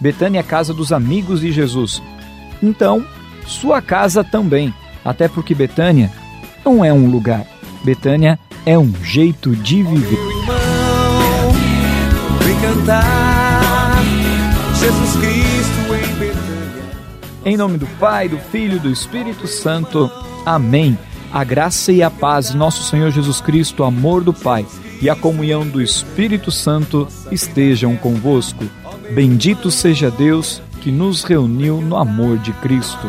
Betânia é casa dos amigos de Jesus. Então, sua casa também, até porque Betânia não é um lugar. Betânia é um jeito de viver. Irmão, vem cantar. Jesus Cristo em Betânia. Em nome do Pai, do Filho e do Espírito Santo. Amém. A graça e a paz de nosso Senhor Jesus Cristo, o amor do Pai e a comunhão do Espírito Santo estejam convosco. Bendito seja Deus que nos reuniu no amor de Cristo.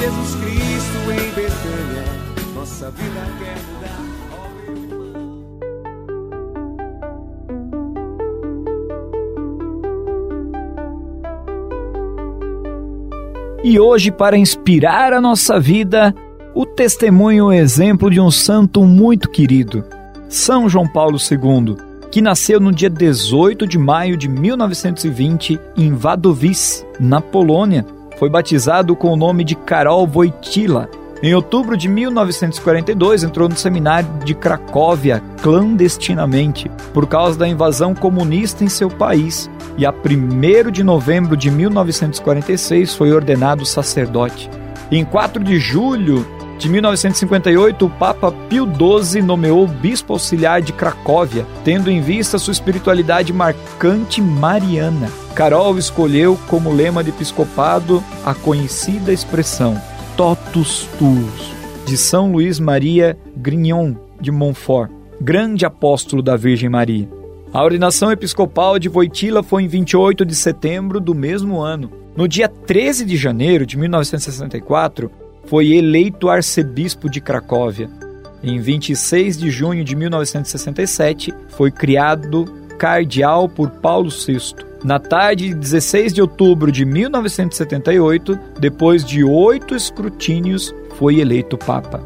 Jesus Cristo em Betânia, nossa vida quer mudar. E hoje, para inspirar a nossa vida, o testemunho e o exemplo de um santo muito querido, São João Paulo II, que nasceu no dia 18 de maio de 1920 em Wadowice, na Polônia. Foi batizado com o nome de Karol Wojtyla. Em outubro de 1942, entrou no seminário de Cracóvia clandestinamente, por causa da invasão comunista em seu país, e a 1 de novembro de 1946 foi ordenado sacerdote. Em 4 de julho de 1958, o Papa Pio XII nomeou bispo auxiliar de Cracóvia, tendo em vista sua espiritualidade marcante mariana. Carol escolheu como lema de episcopado a conhecida expressão Totus Tuus, de São Luís Maria Grignon de Montfort, grande apóstolo da Virgem Maria. A ordenação episcopal de Voitila foi em 28 de setembro do mesmo ano. No dia 13 de janeiro de 1964, foi eleito arcebispo de Cracóvia. Em 26 de junho de 1967, foi criado cardeal por Paulo VI. Na tarde de 16 de outubro de 1978, depois de oito escrutínios, foi eleito Papa.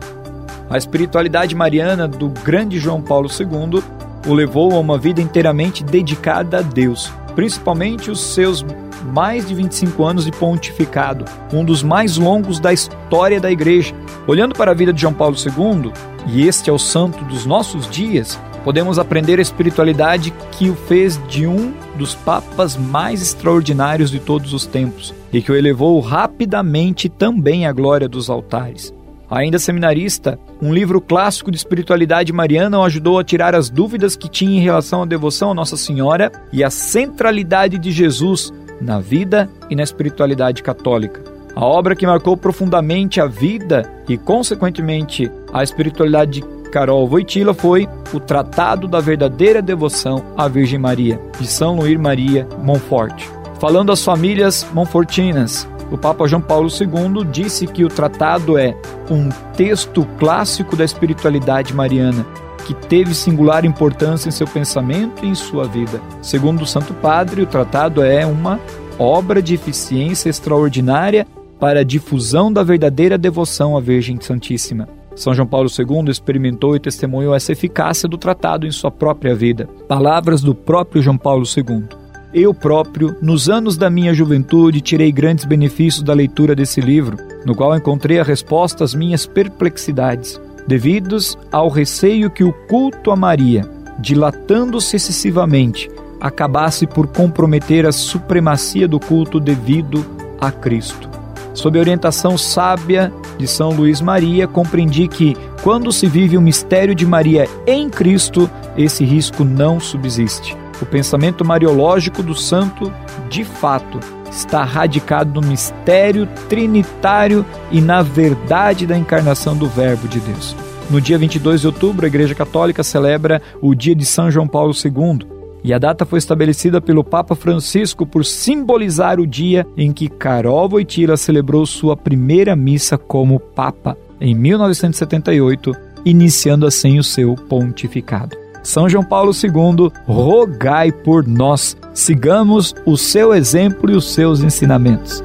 A espiritualidade mariana do grande João Paulo II o levou a uma vida inteiramente dedicada a Deus, principalmente os seus mais de 25 anos de pontificado, um dos mais longos da história da Igreja. Olhando para a vida de João Paulo II, e este é o santo dos nossos dias, podemos aprender a espiritualidade que o fez de um dos papas mais extraordinários de todos os tempos e que o elevou rapidamente também à glória dos altares. Ainda seminarista, um livro clássico de espiritualidade mariana o ajudou a tirar as dúvidas que tinha em relação à devoção a Nossa Senhora e à centralidade de Jesus na vida e na espiritualidade católica. A obra que marcou profundamente a vida e, consequentemente, a espiritualidade de Carol Voitila foi o Tratado da Verdadeira Devoção à Virgem Maria, de São Luís Maria Montfort. Falando às famílias monfortinas, o Papa João Paulo II disse que o tratado é um texto clássico da espiritualidade mariana, que teve singular importância em seu pensamento e em sua vida. Segundo o Santo Padre, o tratado é uma obra de eficiência extraordinária para a difusão da verdadeira devoção à Virgem Santíssima. São João Paulo II experimentou e testemunhou essa eficácia do tratado em sua própria vida. Palavras do próprio João Paulo II. Eu próprio, nos anos da minha juventude, tirei grandes benefícios da leitura desse livro, no qual encontrei a resposta às minhas perplexidades, devidos ao receio que o culto a Maria, dilatando-se excessivamente, acabasse por comprometer a supremacia do culto devido a Cristo. Sob a orientação sábia de São Luís Maria, compreendi que, quando se vive o mistério de Maria em Cristo, esse risco não subsiste. O pensamento mariológico do santo, de fato, está radicado no mistério trinitário e na verdade da encarnação do Verbo de Deus. No dia 22 de outubro, a Igreja Católica celebra o dia de São João Paulo II, e a data foi estabelecida pelo Papa Francisco por simbolizar o dia em que Karol Wojtyla celebrou sua primeira missa como Papa, em 1978, iniciando assim o seu pontificado. São João Paulo II, rogai por nós. Sigamos o seu exemplo e os seus ensinamentos.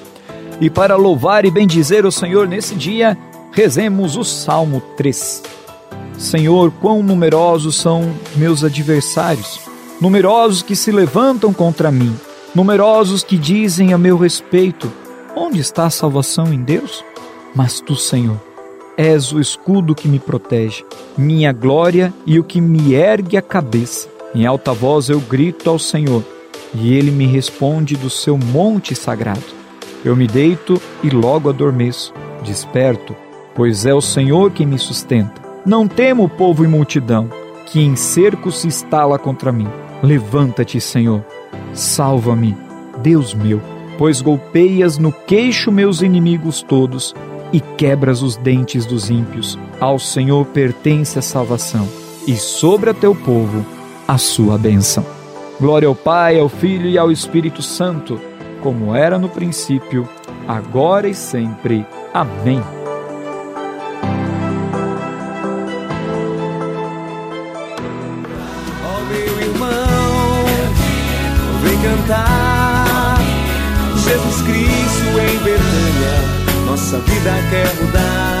E para louvar e bendizer o Senhor nesse dia, rezemos o Salmo 3. Senhor, quão numerosos são meus adversários, numerosos que se levantam contra mim, numerosos que dizem a meu respeito: onde está a salvação em Deus? Mas tu, Senhor, és o escudo que me protege, minha glória e o que me ergue a cabeça. Em alta voz eu grito ao Senhor, e ele me responde do seu monte sagrado. Eu me deito e logo adormeço, desperto, pois é o Senhor quem me sustenta. Não temo povo e multidão, que em cerco se instala contra mim. Levanta-te, Senhor, salva-me, Deus meu, pois golpeias no queixo meus inimigos todos e quebras os dentes dos ímpios. Ao Senhor pertence a salvação, e sobre a teu povo a sua bênção. Glória ao Pai, ao Filho e ao Espírito Santo como era no princípio, agora e sempre. Amém. Oh, meu irmão, vem cantar. Jesus Cristo em Betânia, nossa vida quer mudar.